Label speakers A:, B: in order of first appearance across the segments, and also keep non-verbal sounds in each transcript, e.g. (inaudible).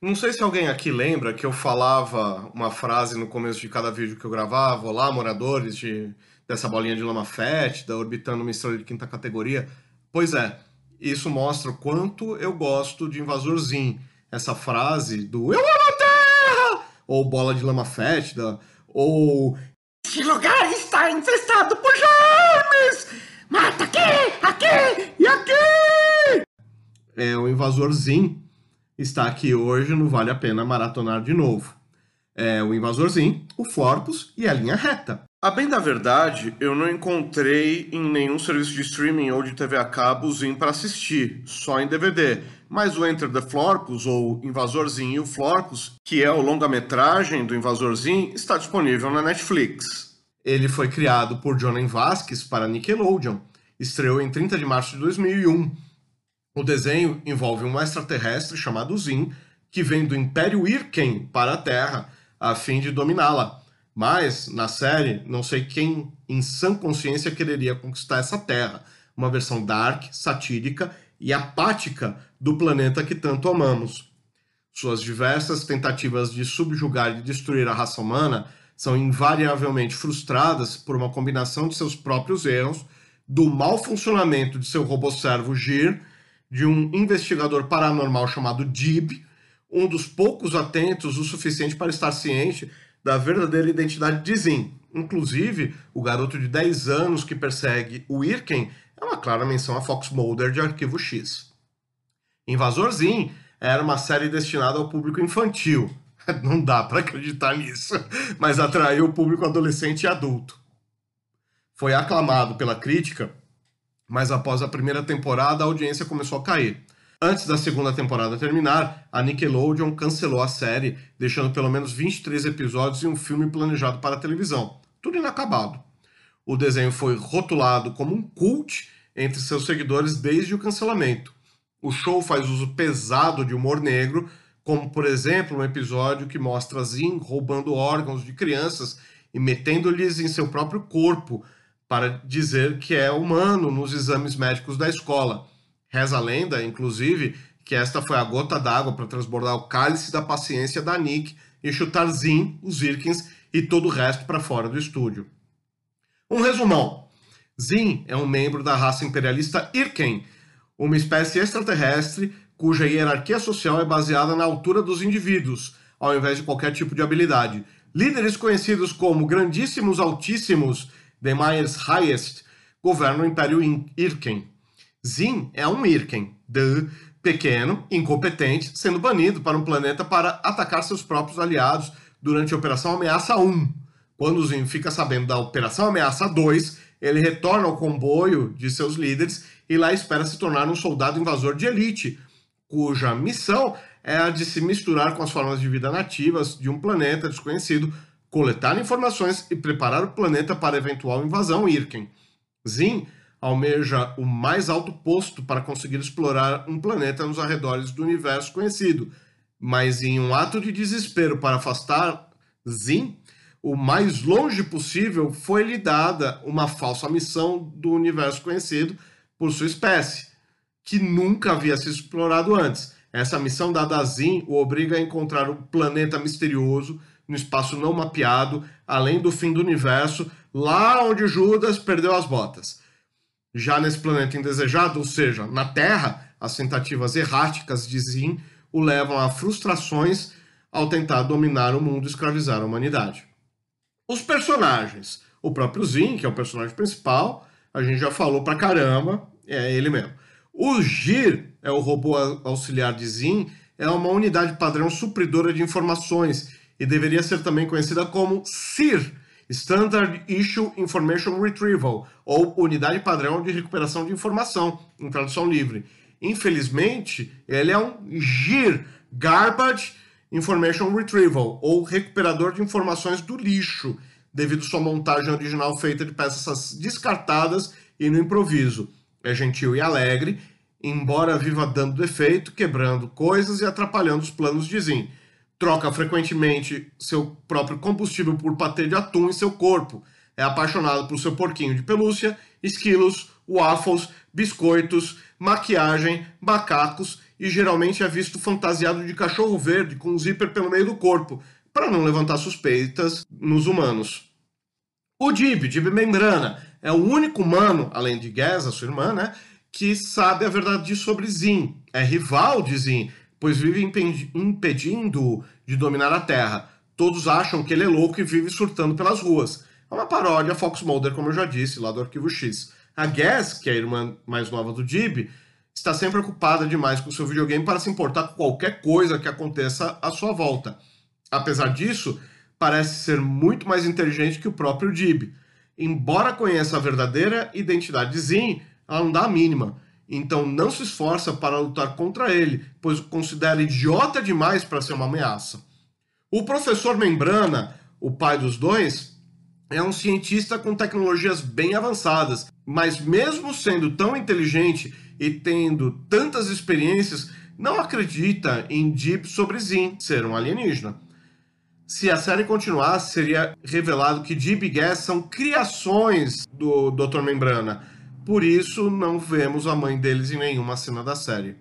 A: Não sei se alguém aqui lembra que eu falava uma frase no começo de cada vídeo que eu gravava, olá moradores de, dessa bolinha de lama fétida, orbitando uma estrela de quinta categoria. Pois é, isso mostra o quanto eu gosto de Invasorzinho. Essa frase do Eu amo a Terra! Ou bola de lama fétida, ou
B: Este lugar está infestado por germes! Mata aqui, aqui e aqui!
A: é, o Invasorzinho está aqui hoje no Vale a Pena Maratonar de novo. É o Invasorzinho, o Florpus e a linha reta. A bem da verdade, eu não encontrei em nenhum serviço de streaming ou de TV a cabo Zin para assistir, só em DVD. Mas o Enter the Florpus, ou Invasorzinho e o Florpus, que é o longa-metragem do Invasorzinho, está disponível na Netflix. Ele foi criado por Jonan Vasquez para Nickelodeon. Estreou em 30 de março de 2001. O desenho envolve um extraterrestre chamado Zin, que vem do Império Irken para a Terra, a fim de dominá-la. Mas, na série, não sei quem em sã consciência quereria conquistar essa Terra, uma versão dark, satírica e apática do planeta que tanto amamos. Suas diversas tentativas de subjugar e destruir a raça humana são invariavelmente frustradas por uma combinação de seus próprios erros, do mau funcionamento de seu robô-servo Gir, de um investigador paranormal chamado Dib, um dos poucos atentos o suficiente para estar ciente da verdadeira identidade de Zin. Inclusive, o garoto de 10 anos que persegue o Irken é uma clara menção a Fox Mulder de Arquivo X. Invasor Zin era uma série destinada ao público infantil. (laughs) Não dá para acreditar nisso, mas atraiu o público adolescente e adulto. Foi aclamado pela crítica, mas após a primeira temporada a audiência começou a cair. Antes da segunda temporada terminar, a Nickelodeon cancelou a série, deixando pelo menos 23 episódios e um filme planejado para televisão. Tudo inacabado. O desenho foi rotulado como um cult entre seus seguidores desde o cancelamento. O show faz uso pesado de humor negro, como por exemplo um episódio que mostra Zin roubando órgãos de crianças e metendo-lhes em seu próprio corpo para dizer que é humano nos exames médicos da escola. Reza a lenda, inclusive, que esta foi a gota d'água para transbordar o cálice da paciência da Nick e chutar Zin, os Irkins e todo o resto para fora do estúdio. Um resumão. Zin é um membro da raça imperialista Irken, uma espécie extraterrestre cuja hierarquia social é baseada na altura dos indivíduos, ao invés de qualquer tipo de habilidade. Líderes conhecidos como Grandíssimos Altíssimos, The Myers Highest, governam o Império Irken. Zin é um Irken, de pequeno, incompetente, sendo banido para um planeta para atacar seus próprios aliados durante a Operação Ameaça 1. Quando Zin fica sabendo da Operação Ameaça 2, ele retorna ao comboio de seus líderes e lá espera se tornar um soldado invasor de elite, cuja missão é a de se misturar com as formas de vida nativas de um planeta desconhecido, coletar informações e preparar o planeta para eventual invasão Irken. Zin almeja o mais alto posto para conseguir explorar um planeta nos arredores do universo conhecido, mas em um ato de desespero para afastar Zin, o mais longe possível foi-lhe dada uma falsa missão do universo conhecido por sua espécie, que nunca havia sido explorado antes. Essa missão dada a Zin o obriga a encontrar um planeta misterioso no espaço não mapeado, além do fim do universo, lá onde Judas perdeu as botas. Já nesse planeta indesejado, ou seja, na Terra, as tentativas erráticas de Zin o levam a frustrações ao tentar dominar o mundo e escravizar a humanidade. Os personagens. O próprio Zin, que é o personagem principal, a gente já falou pra caramba, é ele mesmo. O Gir é o robô auxiliar de Zin, é uma unidade padrão supridora de informações e deveria ser também conhecida como SIR, Standard Issue Information Retrieval, ou Unidade Padrão de Recuperação de Informação, em tradução livre. Infelizmente, ele é um GIR, Garbage Information Retrieval, ou recuperador de informações do lixo, devido sua montagem original feita de peças descartadas e no improviso. É gentil e alegre, embora viva dando defeito, quebrando coisas e atrapalhando os planos de Zin. Troca frequentemente seu próprio combustível por patê de atum em seu corpo. É apaixonado por seu porquinho de pelúcia, esquilos, waffles, biscoitos, maquiagem, macacos e geralmente é visto fantasiado de cachorro verde com um zíper pelo meio do corpo, para não levantar suspeitas nos humanos. O Dib, Dib Membrana, é o único humano, além de Gaz, a sua irmã, né, que sabe a verdade sobre Zin. É rival de Zin, pois vive impedindo de dominar a Terra. Todos acham que ele é louco e vive surtando pelas ruas. É uma paródia Fox Mulder, como eu já disse, lá do Arquivo X. A Gaz, que é a irmã mais nova do Dib, está sempre ocupada demais com seu videogame para se importar com qualquer coisa que aconteça à sua volta. Apesar disso, parece ser muito mais inteligente que o próprio Dib. Embora conheça a verdadeira identidade de Zin, ela não dá a mínima. Então não se esforça para lutar contra ele, pois o considera idiota demais para ser uma ameaça. O professor Membrana, o pai dos dois, é um cientista com tecnologias bem avançadas, mas mesmo sendo tão inteligente e tendo tantas experiências, não acredita em Deep sobre Zin ser um alienígena. Se a série continuasse, seria revelado que Deep e Gas são criações do Dr. Membrana. Por isso, não vemos a mãe deles em nenhuma cena da série.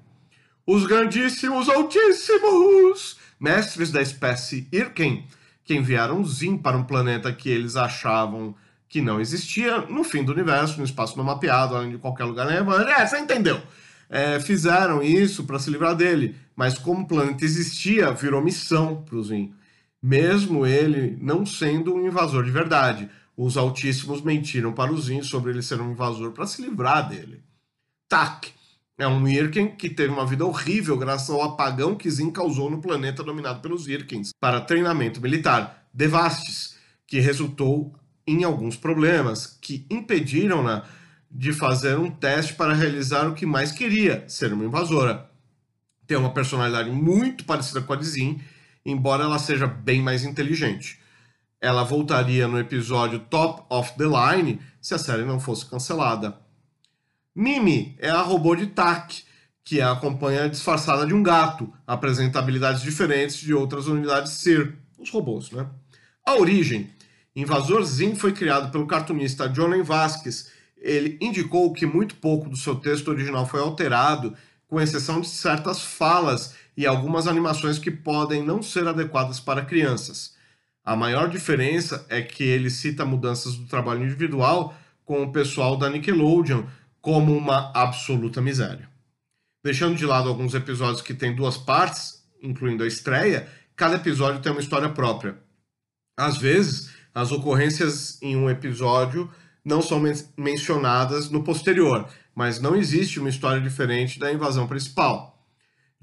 A: Os grandíssimos, altíssimos mestres da espécie Irken que enviaram Zin para um planeta que eles achavam que não existia no fim do universo, no espaço não mapeado, além de qualquer lugar. Né? É, você entendeu? É, fizeram isso para se livrar dele, mas como o planeta existia, virou missão para o Zin. Mesmo ele não sendo um invasor de verdade. Os Altíssimos mentiram para o Zin sobre ele ser um invasor para se livrar dele. Tak é um Irken que teve uma vida horrível graças ao apagão que Zin causou no planeta dominado pelos Irkens para treinamento militar. Devastes, que resultou em alguns problemas que impediram-na de fazer um teste para realizar o que mais queria, ser uma invasora. Tem uma personalidade muito parecida com a de Zin, embora ela seja bem mais inteligente. Ela voltaria no episódio Top of the Line se a série não fosse cancelada. Mimi é a robô de TAC, que a acompanha disfarçada de um gato, apresenta habilidades diferentes de outras unidades SIR, os robôs, né? A origem. Invasor Zin foi criado pelo cartunista Johnny Vasquez. Ele indicou que muito pouco do seu texto original foi alterado, com exceção de certas falas e algumas animações que podem não ser adequadas para crianças. A maior diferença é que ele cita mudanças do trabalho individual com o pessoal da Nickelodeon, como uma absoluta miséria. Deixando de lado alguns episódios que têm duas partes, incluindo a estreia, cada episódio tem uma história própria. Às vezes, as ocorrências em um episódio não são men mencionadas no posterior, mas não existe uma história diferente da invasão principal.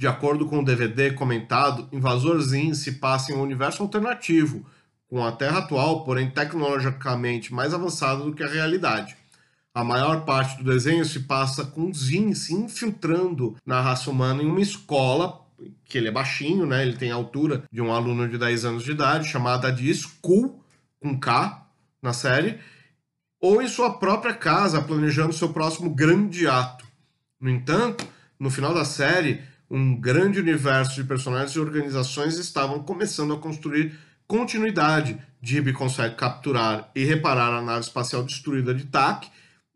A: De acordo com o DVD comentado, Invasor Zin se passa em um universo alternativo, com a Terra atual, porém tecnologicamente mais avançada do que a realidade. A maior parte do desenho se passa com Zin se infiltrando na raça humana em uma escola, que ele é baixinho, né? Ele tem a altura de um aluno de 10 anos de idade, chamada de School, com K na série, ou em sua própria casa, planejando seu próximo grande ato. No entanto, no final da série, um grande universo de personagens e organizações estavam começando a construir continuidade. Dib consegue capturar e reparar a nave espacial destruída de Tak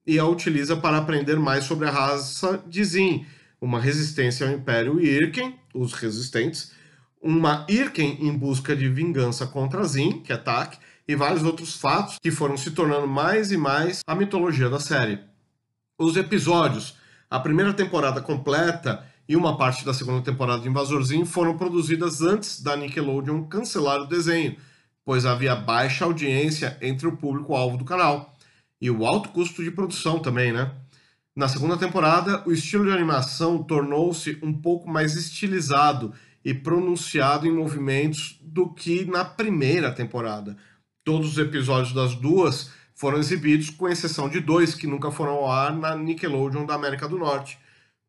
A: e a utiliza para aprender mais sobre a raça de Zin, uma resistência ao Império Irken, os resistentes, uma Irken em busca de vingança contra Zin, que é Tak, e vários outros fatos que foram se tornando mais e mais a mitologia da série. Os episódios, a primeira temporada completa e uma parte da segunda temporada de Invasor Zin foram produzidas antes da Nickelodeon cancelar o desenho, pois havia baixa audiência entre o público-alvo do canal e o alto custo de produção também, né? Na segunda temporada, o estilo de animação tornou-se um pouco mais estilizado e pronunciado em movimentos do que na primeira temporada. Todos os episódios das duas foram exibidos, com exceção de dois que nunca foram ao ar na Nickelodeon da América do Norte.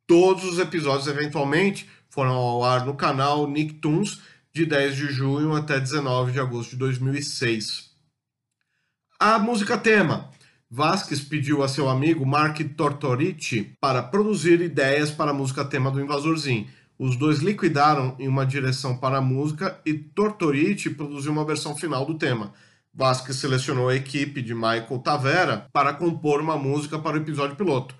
A: Todos os episódios, eventualmente, foram ao ar no canal Nicktoons de 10 de junho até 19 de agosto de 2006. A música tema Vasquez pediu a seu amigo Mark Tortorici para produzir ideias para a música tema do Invasorzinho. Os dois liquidaram em uma direção para a música e Tortorici produziu uma versão final do tema. Vasquez selecionou a equipe de Michael Tavera para compor uma música para o episódio piloto.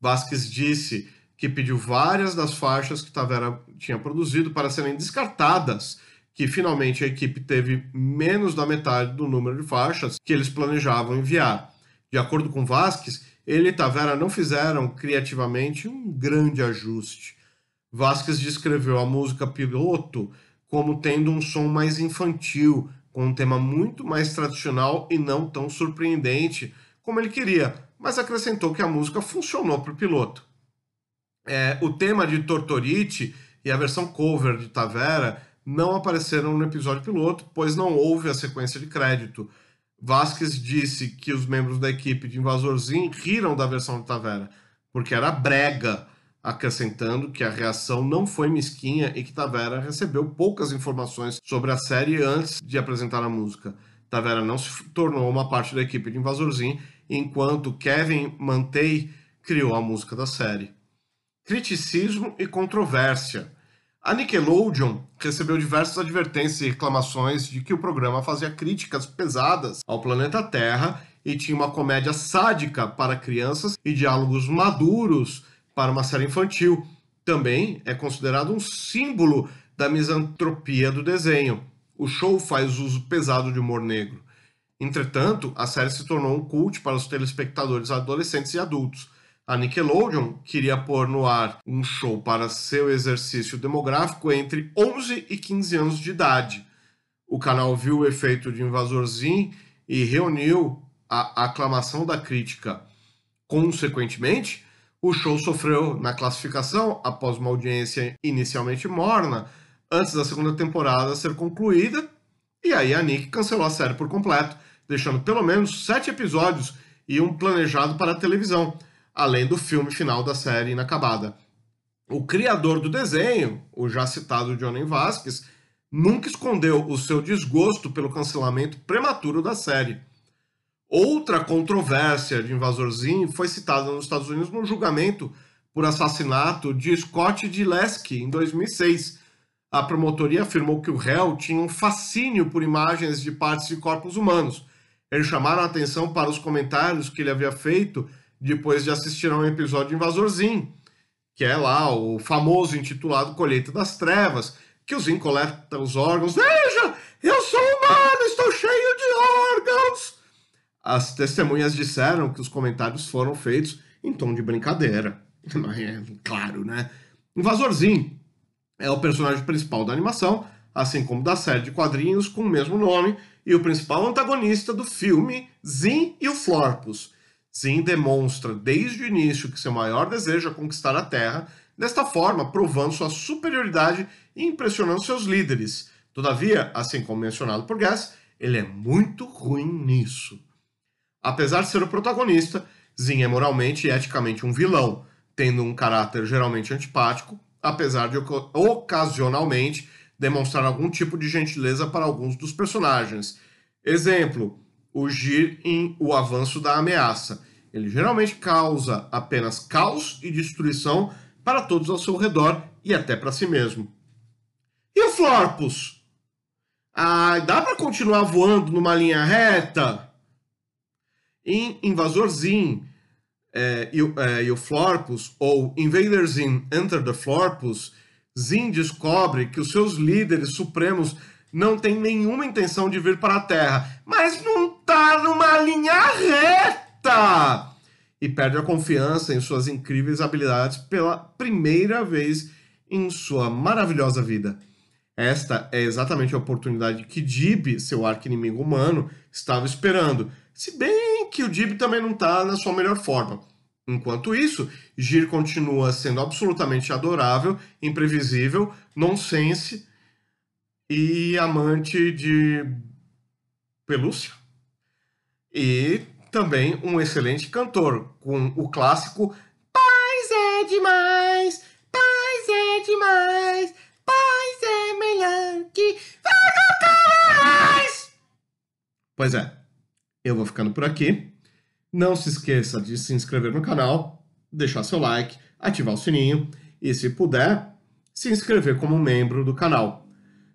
A: Vasquez disse que pediu várias das faixas que Tavera tinha produzido para serem descartadas, que finalmente a equipe teve menos da metade do número de faixas que eles planejavam enviar. De acordo com Vasquez, ele e Tavera não fizeram criativamente um grande ajuste. Vasquez descreveu a música piloto como tendo um som mais infantil, com um tema muito mais tradicional e não tão surpreendente como ele queria, mas acrescentou que a música funcionou para o piloto. É, o tema de Tortorite e a versão cover de Tavera não apareceram no episódio piloto, pois não houve a sequência de crédito. Vasquez disse que os membros da equipe de Invasorzinho riram da versão de Tavera, porque era brega, acrescentando que a reação não foi mesquinha e que Tavera recebeu poucas informações sobre a série antes de apresentar a música. Tavera não se tornou uma parte da equipe de Invasorzinho, enquanto Kevin Mantei criou a música da série criticismo e controvérsia. A Nickelodeon recebeu diversas advertências e reclamações de que o programa fazia críticas pesadas ao planeta Terra e tinha uma comédia sádica para crianças e diálogos maduros para uma série infantil. Também é considerado um símbolo da misantropia do desenho. O show faz uso pesado de humor negro. Entretanto, a série se tornou um cult para os telespectadores adolescentes e adultos. A Nickelodeon queria pôr no ar um show para seu exercício demográfico entre 11 e 15 anos de idade. O canal viu o efeito de Invasorzinho e reuniu a aclamação da crítica. Consequentemente, o show sofreu na classificação após uma audiência inicialmente morna, antes da segunda temporada ser concluída, e aí a Nick cancelou a série por completo, deixando pelo menos sete episódios e um planejado para a televisão além do filme final da série inacabada. O criador do desenho, o já citado Johnny Vasquez, nunca escondeu o seu desgosto pelo cancelamento prematuro da série. Outra controvérsia de Invasorzinho foi citada nos Estados Unidos no julgamento por assassinato de Scott Dileski em 2006. A promotoria afirmou que o réu tinha um fascínio por imagens de partes de corpos humanos. Eles chamaram a atenção para os comentários que ele havia feito depois de assistir a um episódio de Invasorzinho, que é lá o famoso intitulado Colheita das Trevas, que o Zin coleta os órgãos. Veja, eu sou humano, estou cheio de órgãos. As testemunhas disseram que os comentários foram feitos em tom de brincadeira. (laughs) É claro, né? Invasorzinho é o personagem principal da animação, assim como da série de quadrinhos com o mesmo nome, e o principal antagonista do filme Zin e o Florpus Sim demonstra desde o início que seu maior desejo é conquistar a Terra, desta forma provando sua superioridade e impressionando seus líderes. Todavia, assim como mencionado por Gas, ele é muito ruim nisso. Apesar de ser o protagonista, Zin é moralmente e eticamente um vilão, tendo um caráter geralmente antipático, apesar de ocasionalmente demonstrar algum tipo de gentileza para alguns dos personagens. Exemplo, o Gir em O Avanço da Ameaça. Ele geralmente causa apenas caos e destruição para todos ao seu redor e até para si mesmo. E o Florpus? Ah, dá para continuar voando numa linha reta? Em Invasor Zin é, e, é, e o Florpus, ou Invader Zin Enter the Florpus, Zin descobre que os seus líderes supremos não têm nenhuma intenção de vir para a Terra, mas não numa linha reta! E perde a confiança em suas incríveis habilidades pela primeira vez em sua maravilhosa vida. Esta é exatamente a oportunidade que Dib, seu arqui-inimigo humano, estava esperando. Se bem que o Dib também não está na sua melhor forma. Enquanto isso, Gir continua sendo absolutamente adorável, imprevisível, nonsense e amante de pelúcia e também um excelente cantor, com o clássico Paz é demais, paz é demais, paz é melhor que mais. Pois é, eu vou ficando por aqui. Não se esqueça de se inscrever no canal, deixar seu like, ativar o sininho e, se puder, se inscrever como membro do canal.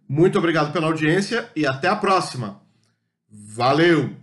A: Muito obrigado pela audiência e até a próxima. Valeu!